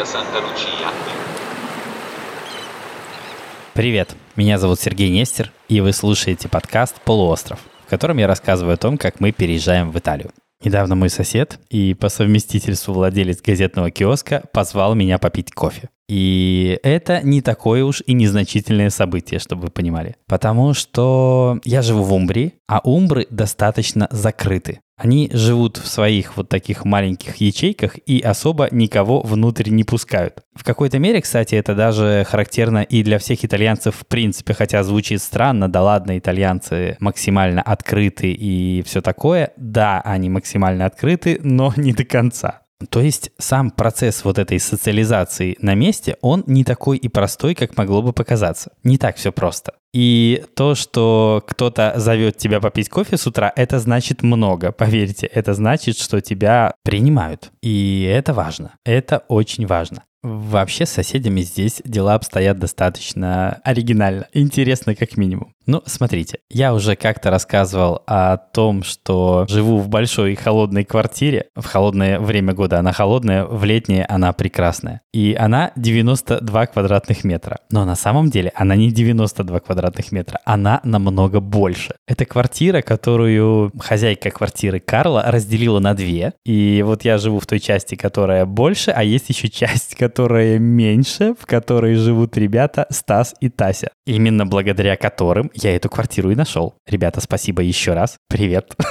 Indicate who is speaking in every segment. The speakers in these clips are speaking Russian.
Speaker 1: Santa Lucia.
Speaker 2: Привет, меня зовут Сергей Нестер, и вы слушаете подкаст «Полуостров», в котором я рассказываю о том, как мы переезжаем в Италию. Недавно мой сосед и по совместительству владелец газетного киоска позвал меня попить кофе. И это не такое уж и незначительное событие, чтобы вы понимали. Потому что я живу в Умбрии, а Умбры достаточно закрыты. Они живут в своих вот таких маленьких ячейках и особо никого внутрь не пускают. В какой-то мере, кстати, это даже характерно и для всех итальянцев в принципе, хотя звучит странно, да ладно, итальянцы максимально открыты и все такое. Да, они максимально открыты, но не до конца. То есть сам процесс вот этой социализации на месте, он не такой и простой, как могло бы показаться. Не так все просто. И то, что кто-то зовет тебя попить кофе с утра, это значит много, поверьте. Это значит, что тебя принимают. И это важно. Это очень важно. Вообще с соседями здесь дела обстоят достаточно оригинально. Интересно как минимум. Ну, смотрите, я уже как-то рассказывал о том, что живу в большой холодной квартире. В холодное время года она холодная, в летнее она прекрасная. И она 92 квадратных метра. Но на самом деле она не 92 квадратных метра, она намного больше. Это квартира, которую хозяйка квартиры Карла разделила на две. И вот я живу в той части, которая больше, а есть еще часть, которая меньше, в которой живут ребята Стас и Тася. Именно благодаря которым я эту квартиру и нашел. Ребята, спасибо еще раз. Привет.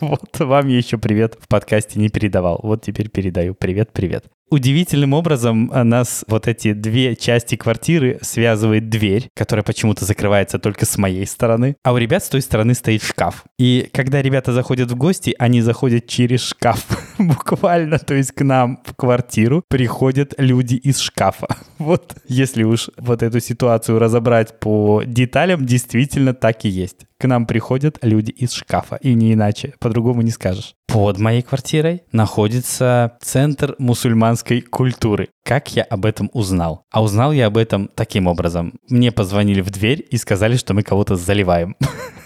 Speaker 2: Вот вам еще привет в подкасте не передавал. Вот теперь передаю. Привет, привет. Удивительным образом э, нас вот эти две части квартиры связывает дверь, которая почему-то закрывается только с моей стороны, а у ребят с той стороны стоит шкаф. И когда ребята заходят в гости, они заходят через шкаф. Буквально, то есть к нам в квартиру приходят люди из шкафа. Вот если уж вот эту ситуацию разобрать по деталям, действительно так и есть. К нам приходят люди из шкафа, и не иначе, по-другому не скажешь. Под моей квартирой находится центр мусульманской культуры. Как я об этом узнал? А узнал я об этом таким образом. Мне позвонили в дверь и сказали, что мы кого-то заливаем.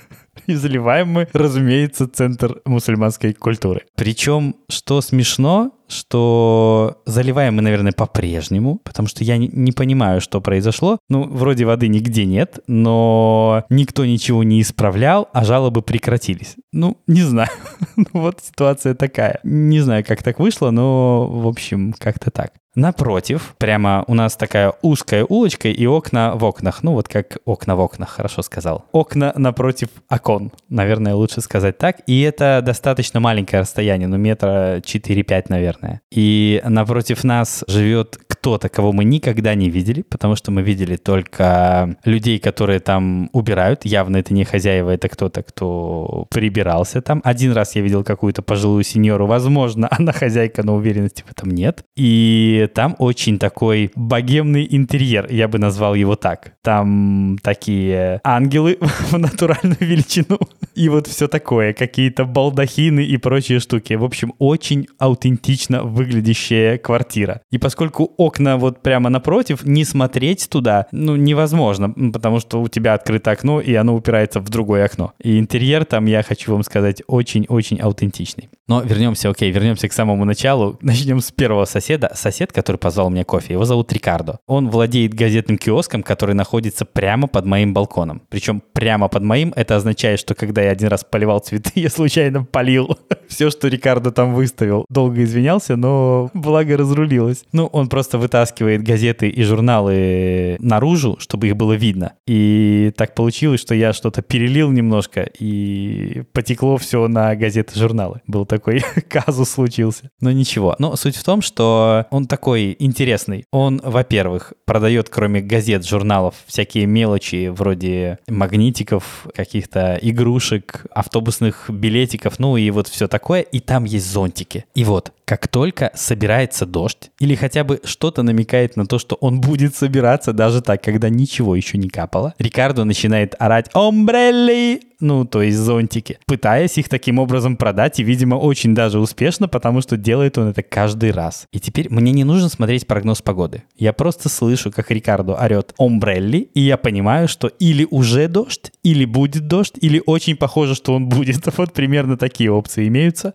Speaker 2: И заливаем мы, разумеется, центр мусульманской культуры. Причем, что смешно, что заливаем мы, наверное, по-прежнему, потому что я не, понимаю, что произошло. Ну, вроде воды нигде нет, но никто ничего не исправлял, а жалобы прекратились. Ну, не знаю. Ну, вот ситуация такая. Не знаю, как так вышло, но, в общем, как-то так. Напротив, прямо у нас такая узкая улочка и окна в окнах. Ну, вот как окна в окнах, хорошо сказал. Окна напротив окон, наверное, лучше сказать так. И это достаточно маленькое расстояние, ну, метра 4-5, наверное. И напротив нас живет кто-то, кого мы никогда не видели, потому что мы видели только людей, которые там убирают. Явно это не хозяева, это кто-то, кто прибирался там. Один раз я видел какую-то пожилую сеньору, возможно, она хозяйка, но уверенности в этом нет. И там очень такой богемный интерьер, я бы назвал его так. Там такие ангелы в натуральную величину. И вот все такое, какие-то балдахины и прочие штуки. В общем, очень аутентично выглядящая квартира. И поскольку окна вот прямо напротив, не смотреть туда, ну, невозможно, потому что у тебя открыто окно, и оно упирается в другое окно. И интерьер там, я хочу вам сказать, очень-очень аутентичный. Но вернемся, окей, вернемся к самому началу. Начнем с первого соседа. Сосед, который позвал мне кофе, его зовут Рикардо. Он владеет газетным киоском, который находится прямо под моим балконом. Причем прямо под моим, это означает, что когда я один раз поливал цветы, я случайно полил все, что Рикардо там выставил. Долго извинялся, но благо разрулилось. Ну, он просто вытаскивает газеты и журналы наружу, чтобы их было видно. И так получилось, что я что-то перелил немножко, и потекло все на газеты журналы. Был такой казус случился. Но ничего. Но суть в том, что он такой интересный. Он, во-первых, продает кроме газет, журналов всякие мелочи вроде магнитиков, каких-то игрушек, автобусных билетиков, ну и вот все такое. И там есть зонтики. И вот, как только собирается дождь, или хотя бы что-то намекает на то, что он будет собираться даже так, когда ничего еще не капало, Рикардо начинает орать «Омбрелли!» ну, то есть зонтики, пытаясь их таким образом продать, и, видимо, очень даже успешно, потому что делает он это каждый раз. И теперь мне не нужно смотреть прогноз погоды. Я просто слышу, как Рикардо орет «Омбрелли», и я понимаю, что или уже дождь, или будет дождь, или очень похоже, что он будет. Вот примерно такие опции имеются.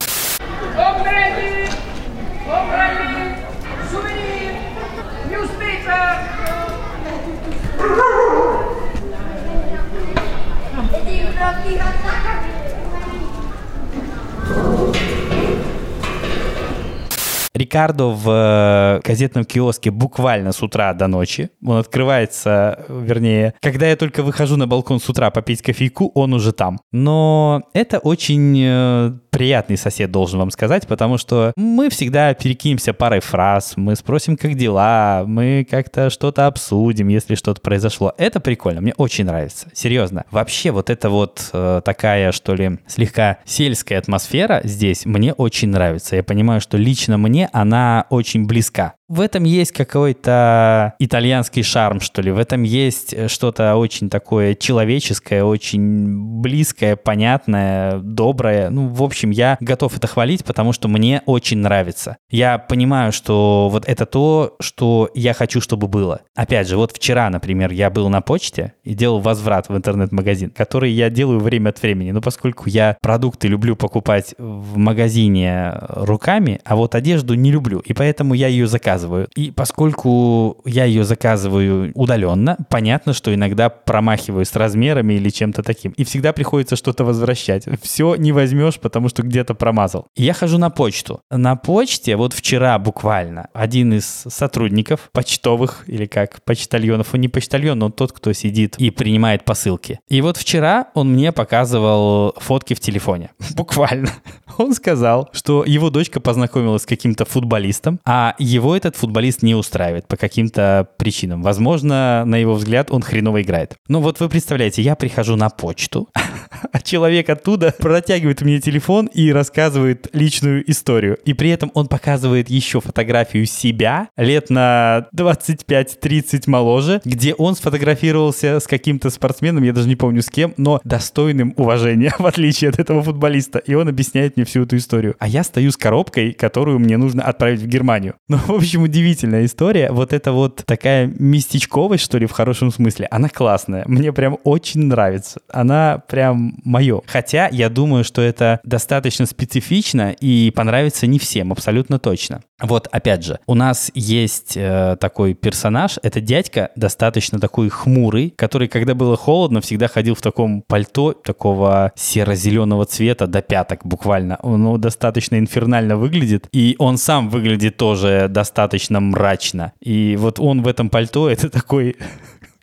Speaker 2: Рикардо в э, газетном киоске буквально с утра до ночи. Он открывается, вернее, когда я только выхожу на балкон с утра попить кофейку, он уже там. Но это очень э, приятный сосед, должен вам сказать, потому что мы всегда перекинемся парой фраз, мы спросим, как дела, мы как-то что-то обсудим, если что-то произошло. Это прикольно, мне очень нравится, серьезно. Вообще вот эта вот э, такая, что ли, слегка сельская атмосфера здесь мне очень нравится. Я понимаю, что лично мне она очень близка. В этом есть какой-то итальянский шарм, что ли. В этом есть что-то очень такое человеческое, очень близкое, понятное, доброе. Ну, в общем, я готов это хвалить, потому что мне очень нравится. Я понимаю, что вот это то, что я хочу, чтобы было. Опять же, вот вчера, например, я был на почте и делал возврат в интернет-магазин, который я делаю время от времени. Но поскольку я продукты люблю покупать в магазине руками, а вот одежду не люблю, и поэтому я ее заказываю заказываю. И поскольку я ее заказываю удаленно, понятно, что иногда промахиваюсь с размерами или чем-то таким. И всегда приходится что-то возвращать. Все не возьмешь, потому что где-то промазал. я хожу на почту. На почте вот вчера буквально один из сотрудников почтовых или как почтальонов, он не почтальон, но тот, кто сидит и принимает посылки. И вот вчера он мне показывал фотки в телефоне. Буквально. Он сказал, что его дочка познакомилась с каким-то футболистом, а его это этот футболист не устраивает по каким-то причинам. Возможно, на его взгляд, он хреново играет. Ну вот вы представляете, я прихожу на почту, а человек оттуда протягивает мне телефон и рассказывает личную историю. И при этом он показывает еще фотографию себя лет на 25-30 моложе, где он сфотографировался с каким-то спортсменом, я даже не помню с кем, но достойным уважения, в отличие от этого футболиста. И он объясняет мне всю эту историю. А я стою с коробкой, которую мне нужно отправить в Германию. Ну, в общем, удивительная история. Вот это вот такая местечковость, что ли, в хорошем смысле, она классная. Мне прям очень нравится. Она прям мое. Хотя я думаю, что это достаточно специфично и понравится не всем, абсолютно точно. Вот, опять же, у нас есть э, такой персонаж, это дядька, достаточно такой хмурый, который, когда было холодно, всегда ходил в таком пальто такого серо-зеленого цвета до пяток буквально. Он достаточно инфернально выглядит, и он сам выглядит тоже достаточно мрачно. И вот он в этом пальто, это такой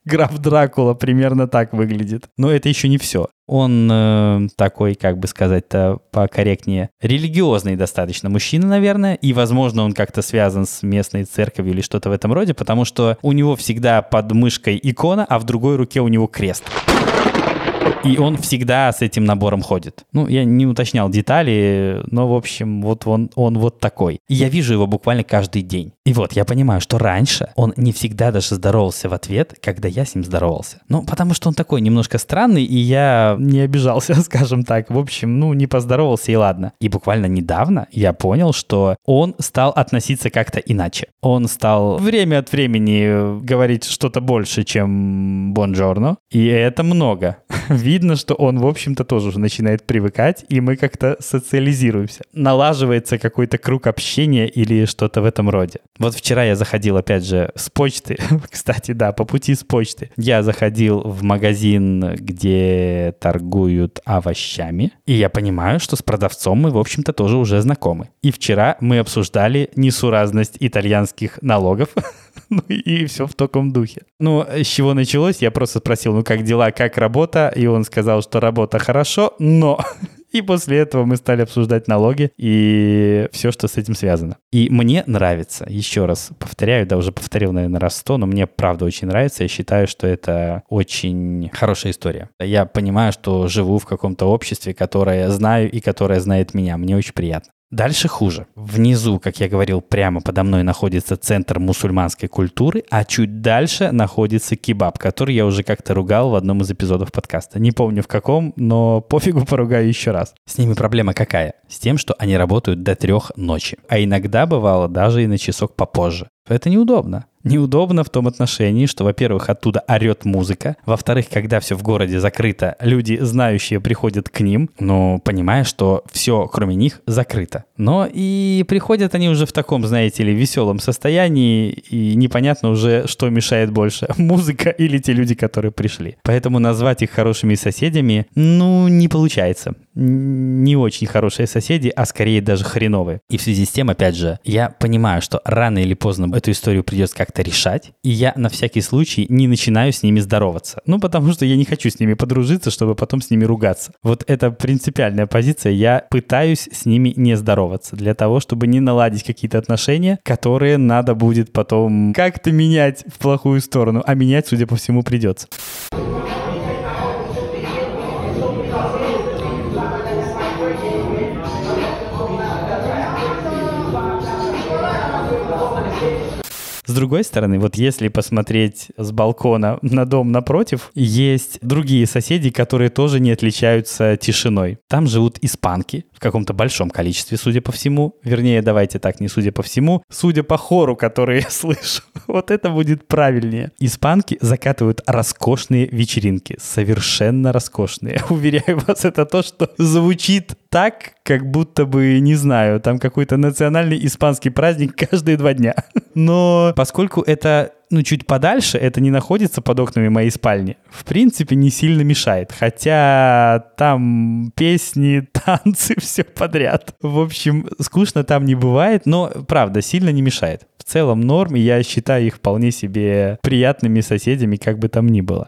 Speaker 2: граф Дракула примерно так выглядит. Но это еще не все. Он э, такой, как бы сказать-то покорректнее, религиозный достаточно мужчина, наверное, и, возможно, он как-то связан с местной церковью или что-то в этом роде, потому что у него всегда под мышкой икона, а в другой руке у него крест. И он всегда с этим набором ходит. Ну, я не уточнял детали, но, в общем, вот он, он вот такой. И я вижу его буквально каждый день. И вот я понимаю, что раньше он не всегда даже здоровался в ответ, когда я с ним здоровался. Ну, потому что он такой немножко странный, и я не обижался, скажем так. В общем, ну, не поздоровался и ладно. И буквально недавно я понял, что он стал относиться как-то иначе. Он стал время от времени говорить что-то больше, чем бонжорно, и это много. видно, что он, в общем-то, тоже уже начинает привыкать, и мы как-то социализируемся. Налаживается какой-то круг общения или что-то в этом роде. Вот вчера я заходил, опять же, с почты. Кстати, да, по пути с почты. Я заходил в магазин, где торгуют овощами, и я понимаю, что с продавцом мы, в общем-то, тоже уже знакомы. И вчера мы обсуждали несуразность итальянских налогов, ну и все в таком духе. Ну, с чего началось? Я просто спросил, ну как дела, как работа? И он сказал, что работа хорошо, но... И после этого мы стали обсуждать налоги и все, что с этим связано. И мне нравится, еще раз повторяю, да, уже повторил, наверное, раз сто, но мне правда очень нравится. Я считаю, что это очень хорошая история. Я понимаю, что живу в каком-то обществе, которое знаю и которое знает меня. Мне очень приятно. Дальше хуже. Внизу, как я говорил, прямо подо мной находится центр мусульманской культуры, а чуть дальше находится кебаб, который я уже как-то ругал в одном из эпизодов подкаста. Не помню в каком, но пофигу поругаю еще раз. С ними проблема какая? С тем, что они работают до трех ночи. А иногда бывало даже и на часок попозже. Это неудобно. Неудобно в том отношении, что, во-первых, оттуда орет музыка. Во-вторых, когда все в городе закрыто, люди, знающие, приходят к ним, но понимая, что все, кроме них, закрыто. Но и приходят они уже в таком, знаете ли, веселом состоянии, и непонятно уже, что мешает больше, музыка или те люди, которые пришли. Поэтому назвать их хорошими соседями, ну, не получается. Не очень хорошие соседи, а скорее даже хреновые. И в связи с тем, опять же, я понимаю, что рано или поздно эту историю придется как-то решать, и я на всякий случай не начинаю с ними здороваться. Ну, потому что я не хочу с ними подружиться, чтобы потом с ними ругаться. Вот это принципиальная позиция. Я пытаюсь с ними не здороваться для того, чтобы не наладить какие-то отношения, которые надо будет потом как-то менять в плохую сторону, а менять, судя по всему, придется. С другой стороны, вот если посмотреть с балкона на дом напротив, есть другие соседи, которые тоже не отличаются тишиной. Там живут испанки в каком-то большом количестве, судя по всему. Вернее, давайте так, не судя по всему, судя по хору, который я слышу. Вот это будет правильнее. Испанки закатывают роскошные вечеринки. Совершенно роскошные. Уверяю вас, это то, что звучит так, как будто бы, не знаю, там какой-то национальный испанский праздник каждые два дня. Но поскольку это ну, чуть подальше, это не находится под окнами моей спальни, в принципе, не сильно мешает. Хотя там песни, танцы, все подряд. В общем, скучно там не бывает, но, правда, сильно не мешает. В целом норм, и я считаю их вполне себе приятными соседями, как бы там ни было.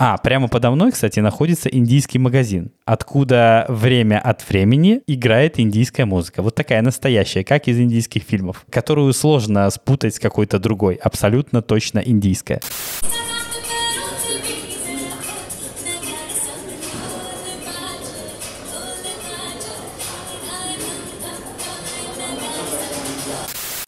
Speaker 2: А, прямо подо мной, кстати, находится индийский магазин, откуда время от времени играет индийская музыка. Вот такая настоящая, как из индийских фильмов, которую сложно спутать с какой-то другой, абсолютно точно индийская.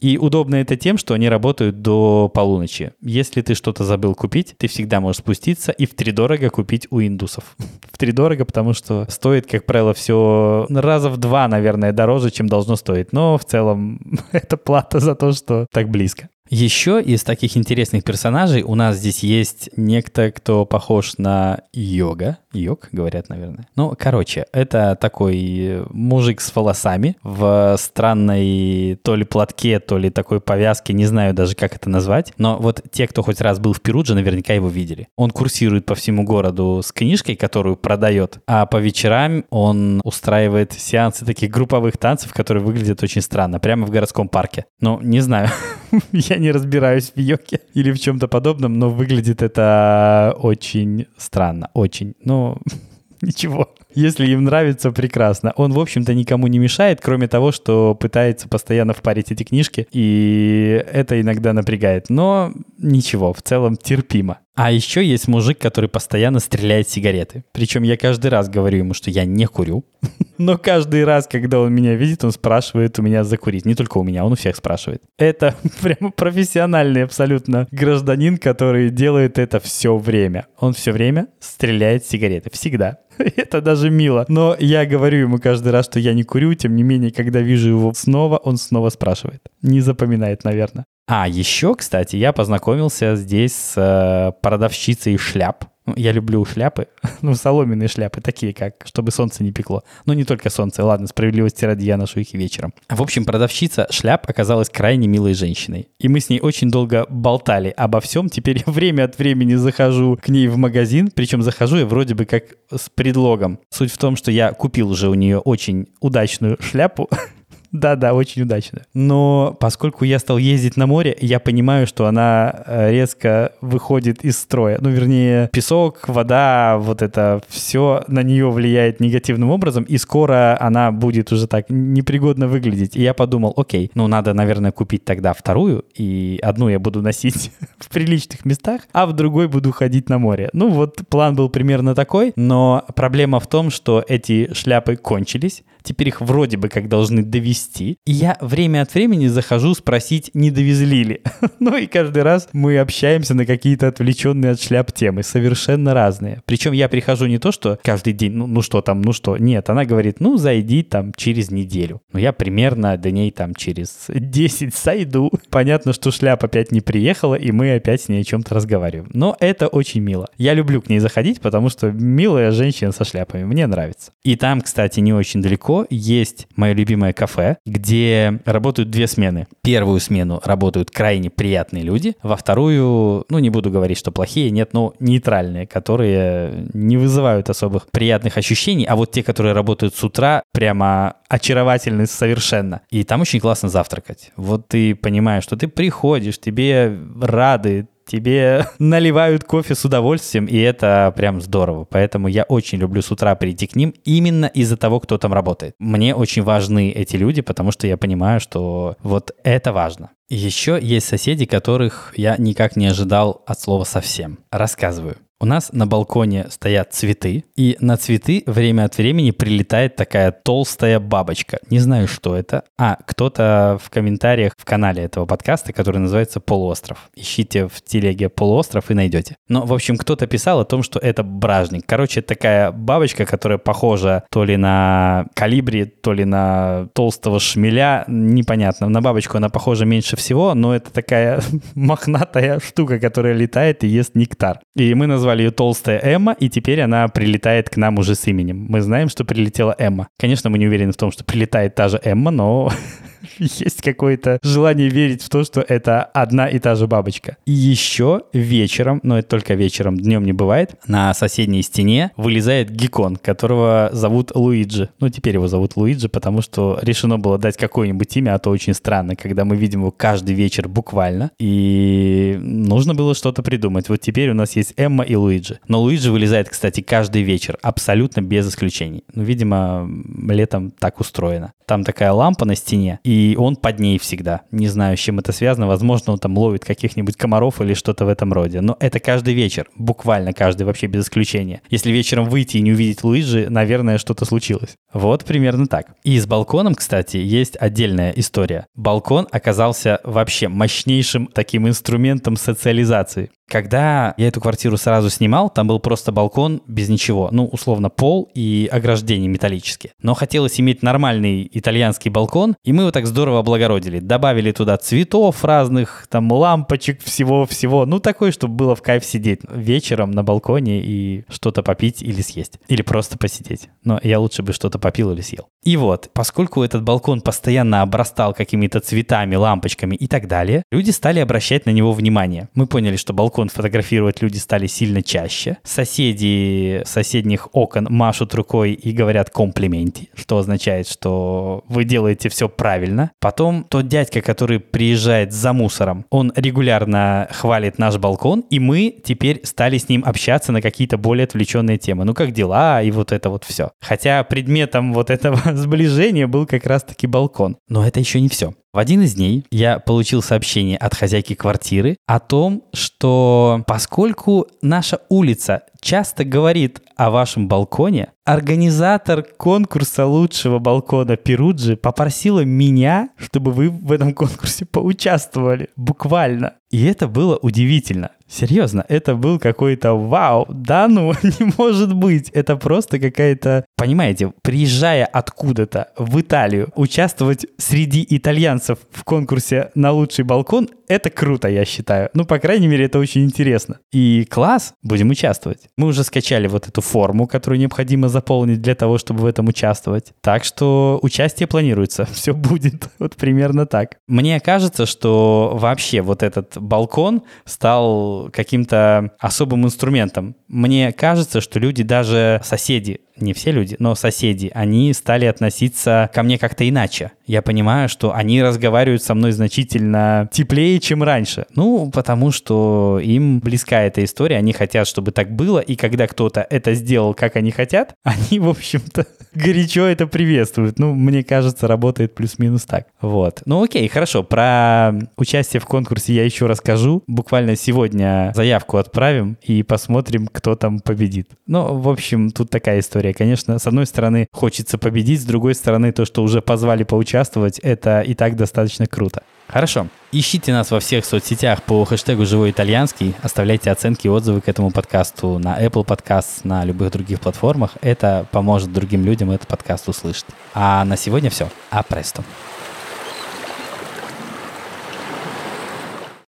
Speaker 2: И удобно это тем, что они работают до полуночи. Если ты что-то забыл купить, ты всегда можешь спуститься и в три дорого купить у индусов. В три дорого, потому что стоит, как правило, все раза в два, наверное, дороже, чем должно стоить. Но в целом это плата за то, что так близко. Еще из таких интересных персонажей у нас здесь есть некто, кто похож на йога. Йог, говорят, наверное. Ну, короче, это такой мужик с волосами в странной то ли платке, то ли такой повязке, не знаю даже, как это назвать. Но вот те, кто хоть раз был в Перудже, наверняка его видели. Он курсирует по всему городу с книжкой, которую продает, а по вечерам он устраивает сеансы таких групповых танцев, которые выглядят очень странно, прямо в городском парке. Ну, не знаю, я не разбираюсь в йоге или в чем-то подобном, но выглядит это очень странно, очень. Ну, ничего. Если им нравится, прекрасно. Он, в общем-то, никому не мешает, кроме того, что пытается постоянно впарить эти книжки, и это иногда напрягает. Но ничего, в целом терпимо. А еще есть мужик, который постоянно стреляет сигареты. Причем я каждый раз говорю ему, что я не курю. Но каждый раз, когда он меня видит, он спрашивает у меня закурить. Не только у меня, он у всех спрашивает. Это прямо профессиональный абсолютно гражданин, который делает это все время. Он все время стреляет сигареты. Всегда. Это даже мило. Но я говорю ему каждый раз, что я не курю, тем не менее, когда вижу его снова, он снова спрашивает. Не запоминает, наверное. А, еще, кстати, я познакомился здесь с э, продавщицей шляп. Ну, я люблю шляпы, ну, соломенные шляпы, такие как, чтобы солнце не пекло. Но не только солнце, ладно, справедливости ради, я ношу их и вечером. В общем, продавщица шляп оказалась крайне милой женщиной. И мы с ней очень долго болтали обо всем. Теперь время от времени захожу к ней в магазин, причем захожу я вроде бы как с предлогом. Суть в том, что я купил уже у нее очень удачную шляпу, Да-да, очень удачно. Но поскольку я стал ездить на море, я понимаю, что она э, резко выходит из строя. Ну, вернее, песок, вода, вот это все на нее влияет негативным образом, и скоро она будет уже так непригодно выглядеть. И я подумал, окей, ну, надо, наверное, купить тогда вторую, и одну я буду носить в приличных местах, а в другой буду ходить на море. Ну, вот план был примерно такой, но проблема в том, что эти шляпы кончились, Теперь их вроде бы как должны довести. И я время от времени захожу спросить, не довезли ли. ну и каждый раз мы общаемся на какие-то отвлеченные от шляп темы, совершенно разные. Причем я прихожу не то, что каждый день, ну, ну что там, ну что. Нет, она говорит, ну зайди там через неделю. Но я примерно до ней там через 10 сойду. Понятно, что шляпа опять не приехала, и мы опять с ней о чем-то разговариваем. Но это очень мило. Я люблю к ней заходить, потому что милая женщина со шляпами. Мне нравится. И там, кстати, не очень далеко есть мое любимое кафе, где работают две смены. Первую смену работают крайне приятные люди, во вторую, ну, не буду говорить, что плохие, нет, но нейтральные, которые не вызывают особых приятных ощущений, а вот те, которые работают с утра, прямо очаровательны совершенно. И там очень классно завтракать. Вот ты понимаешь, что ты приходишь, тебе рады, тебе наливают кофе с удовольствием, и это прям здорово. Поэтому я очень люблю с утра прийти к ним именно из-за того, кто там работает. Мне очень важны эти люди, потому что я понимаю, что вот это важно. Еще есть соседи, которых я никак не ожидал от слова совсем. Рассказываю. У нас на балконе стоят цветы, и на цветы время от времени прилетает такая толстая бабочка. Не знаю, что это. А, кто-то в комментариях в канале этого подкаста, который называется «Полуостров». Ищите в телеге «Полуостров» и найдете. Но, в общем, кто-то писал о том, что это бражник. Короче, такая бабочка, которая похожа то ли на калибри, то ли на толстого шмеля, непонятно. На бабочку она похожа меньше всего, но это такая мохнатая штука, которая летает и ест нектар. И мы назвали назвали ее Толстая Эмма, и теперь она прилетает к нам уже с именем. Мы знаем, что прилетела Эмма. Конечно, мы не уверены в том, что прилетает та же Эмма, но есть какое-то желание верить в то, что это одна и та же бабочка. И еще вечером, но это только вечером, днем не бывает, на соседней стене вылезает геккон, которого зовут Луиджи. Ну, теперь его зовут Луиджи, потому что решено было дать какое-нибудь имя, а то очень странно, когда мы видим его каждый вечер буквально. И нужно было что-то придумать. Вот теперь у нас есть Эмма и Луиджи. Но Луиджи вылезает, кстати, каждый вечер, абсолютно без исключений. Ну, видимо, летом так устроено. Там такая лампа на стене, и он под ней всегда. Не знаю, с чем это связано. Возможно, он там ловит каких-нибудь комаров или что-то в этом роде. Но это каждый вечер, буквально каждый, вообще без исключения. Если вечером выйти и не увидеть Луиджи, наверное, что-то случилось. Вот примерно так. И с балконом, кстати, есть отдельная история. Балкон оказался вообще мощнейшим таким инструментом социализации. Когда я эту квартиру сразу снимал, там был просто балкон без ничего. Ну, условно, пол и ограждение металлические. Но хотелось иметь нормальный итальянский балкон, и мы его так здорово облагородили. Добавили туда цветов разных, там лампочек, всего-всего. Ну, такое, чтобы было в кайф сидеть вечером на балконе и что-то попить или съесть. Или просто посидеть. Но я лучше бы что-то попил или съел. И вот, поскольку этот балкон постоянно обрастал какими-то цветами, лампочками и так далее, люди стали обращать на него внимание. Мы поняли, что балкон фотографировать люди стали сильно чаще. Соседи соседних окон машут рукой и говорят комплименты, что означает, что вы делаете все правильно. Потом тот дядька, который приезжает за мусором, он регулярно хвалит наш балкон, и мы теперь стали с ним общаться на какие-то более отвлеченные темы. Ну, как дела и вот это вот все. Хотя предметом вот этого сближения был как раз-таки балкон. Но это еще не все. В один из дней я получил сообщение от хозяйки квартиры о том, что поскольку наша улица часто говорит о вашем балконе, организатор конкурса лучшего балкона Перуджи попросила меня, чтобы вы в этом конкурсе поучаствовали. Буквально. И это было удивительно. Серьезно, это был какой-то вау, да ну, не может быть. Это просто какая-то, понимаете, приезжая откуда-то в Италию, участвовать среди итальянцев в конкурсе на лучший балкон, это круто, я считаю. Ну, по крайней мере, это очень интересно. И класс, будем участвовать. Мы уже скачали вот эту форму, которую необходимо заполнить для того, чтобы в этом участвовать. Так что участие планируется, все будет вот примерно так. Мне кажется, что вообще вот этот балкон стал каким-то особым инструментом. Мне кажется, что люди, даже соседи, не все люди, но соседи, они стали относиться ко мне как-то иначе. Я понимаю, что они разговаривают со мной значительно теплее, чем раньше. Ну, потому что им близка эта история, они хотят, чтобы так было, и когда кто-то это сделал, как они хотят, они, в общем-то, горячо это приветствуют. Ну, мне кажется, работает плюс-минус так. Вот. Ну, окей, хорошо. Про участие в конкурсе я еще расскажу. Буквально сегодня заявку отправим и посмотрим, кто там победит. Ну, в общем, тут такая история И, конечно, с одной стороны, хочется победить, с другой стороны, то, что уже позвали поучаствовать, это и так достаточно круто. Хорошо. Ищите нас во всех соцсетях по хэштегу «Живой итальянский». Оставляйте оценки и отзывы к этому подкасту на Apple Podcast, на любых других платформах. Это поможет другим людям этот подкаст услышать. А на сегодня все. А престо.